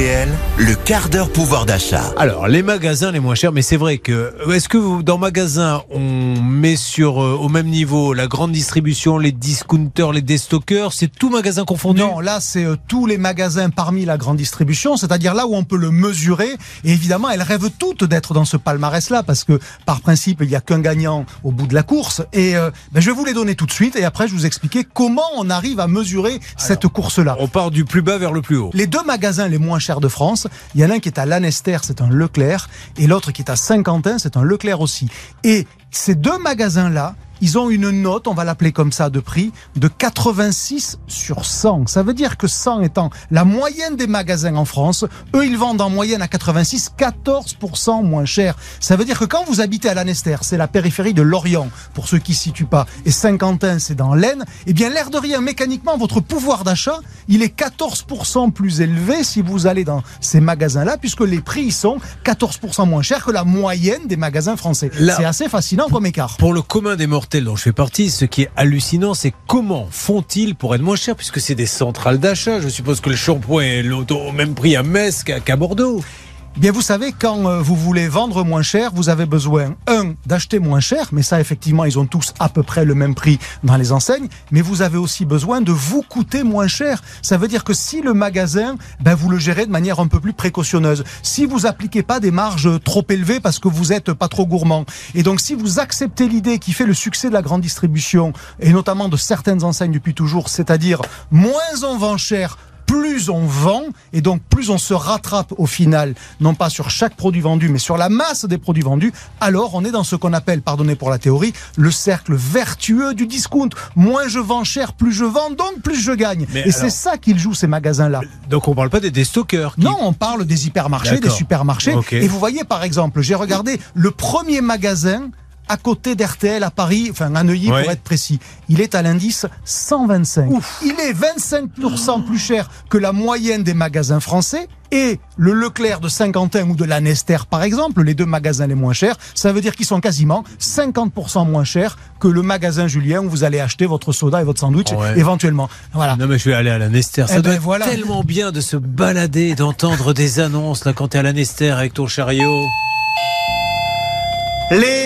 RTL, le quart d'heure pouvoir d'achat. Alors, les magasins les moins chers, mais c'est vrai que. Est-ce que vous, dans magasin, on met sur euh, au même niveau la grande distribution, les discounters, les déstockers C'est tout magasin confondu? Non, là, c'est euh, tous les magasins parmi la grande distribution, c'est-à-dire là où on peut le mesurer. Et évidemment, elles rêvent toutes d'être dans ce palmarès-là, parce que par principe, il n'y a qu'un gagnant au bout de la course. Et euh, ben, je vais vous les donner tout de suite, et après, je vous expliquer comment on arrive à mesurer cette course-là. On part du plus bas vers le plus haut. Les deux magasins les moins chers de France, il y en a un qui est à Lanester, c'est un Leclerc, et l'autre qui est à Saint-Quentin, c'est un Leclerc aussi. Et ces deux magasins-là, ils ont une note, on va l'appeler comme ça, de prix, de 86 sur 100. Ça veut dire que 100 étant la moyenne des magasins en France, eux, ils vendent en moyenne à 86, 14% moins cher. Ça veut dire que quand vous habitez à Lanester, c'est la périphérie de Lorient, pour ceux qui ne situent pas, et Saint-Quentin, c'est dans l'Aisne, eh bien, l'air de rien, mécaniquement, votre pouvoir d'achat, il est 14% plus élevé si vous allez dans ces magasins-là, puisque les prix sont 14% moins chers que la moyenne des magasins français. C'est assez fascinant comme écart. Pour le commun des mortels dont je fais partie, ce qui est hallucinant, c'est comment font-ils pour être moins chers, puisque c'est des centrales d'achat. Je suppose que le shampoing est l'auto- au même prix à Metz qu'à qu'à Bordeaux. Bien, vous savez, quand euh, vous voulez vendre moins cher, vous avez besoin, un, d'acheter moins cher, mais ça, effectivement, ils ont tous à peu près le même prix dans les enseignes, mais vous avez aussi besoin de vous coûter moins cher. Ça veut dire que si le magasin, ben, vous le gérez de manière un peu plus précautionneuse, si vous appliquez pas des marges trop élevées parce que vous êtes pas trop gourmand, et donc si vous acceptez l'idée qui fait le succès de la grande distribution, et notamment de certaines enseignes depuis toujours, c'est-à-dire moins on vend cher, plus on vend et donc plus on se rattrape au final, non pas sur chaque produit vendu, mais sur la masse des produits vendus, alors on est dans ce qu'on appelle, pardonnez pour la théorie, le cercle vertueux du discount. Moins je vends cher, plus je vends, donc plus je gagne. Mais et c'est ça qu'ils jouent ces magasins-là. Donc on parle pas des déstockers. qui- Non, on parle des hypermarchés, des supermarchés. Et vous voyez, par exemple, j'ai regardé le premier magasin à côté d'RTL à Paris, enfin à Neuilly Ouais. pour être précis. Il est à l'indice 125. Il est 25% plus cher que la moyenne des magasins français. Et le Leclerc de Saint-Quentin ou de la Nester, par exemple, les deux magasins les moins chers, ça veut dire qu'ils sont quasiment 50% moins chers que le magasin Julien où vous allez acheter votre soda et votre sandwich Ouais. éventuellement. Voilà. Non mais je vais aller à la Nester. Ça Eh doit ben, être voilà. tellement bien de se balader, d'entendre des annonces là quand t'es à la Nester avec ton chariot. Les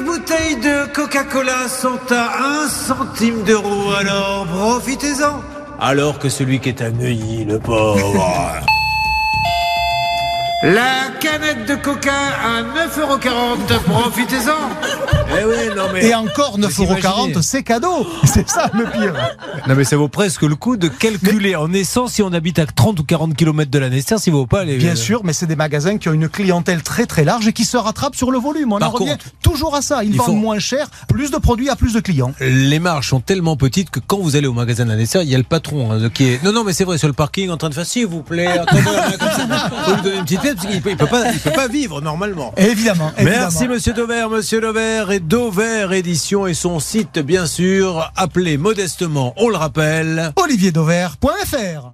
15 bouteilles de Coca-Cola sont à 1 centime d'euro, alors profitez-en. Alors que celui qui est à Neuilly, le pauvre. La canette de coca à 9,40€, profitez-en. Eh oui, non mais. Et encore Vous 9,40€, imaginez. c'est cadeau. C'est ça le pire. Non mais ça vaut presque le coup de calculer en essence si on habite à 30 ou 40 km de la Nester, s'il vaut pas les. Bien sûr, mais c'est des magasins qui ont une clientèle très très large et qui se rattrapent sur le volume. On Par en revient contre, toujours à ça. Ils il vendent moins cher, plus de produits à plus de clients. les marges sont tellement petites que quand vous allez au magasin de la Nesser, il y a le patron hein, qui est. Non, non, mais c'est vrai, sur le parking, en train de faire s'il vous plaît, attendez comme ça. Faut lui donner une petite parce qu'il peut, il peut pas, il peut pas vivre normalement. Évidemment. Merci. Monsieur Dover, Monsieur Dover et Dover Édition et son site bien sûr, appelé modestement, on le rappelle. olivierdover.fr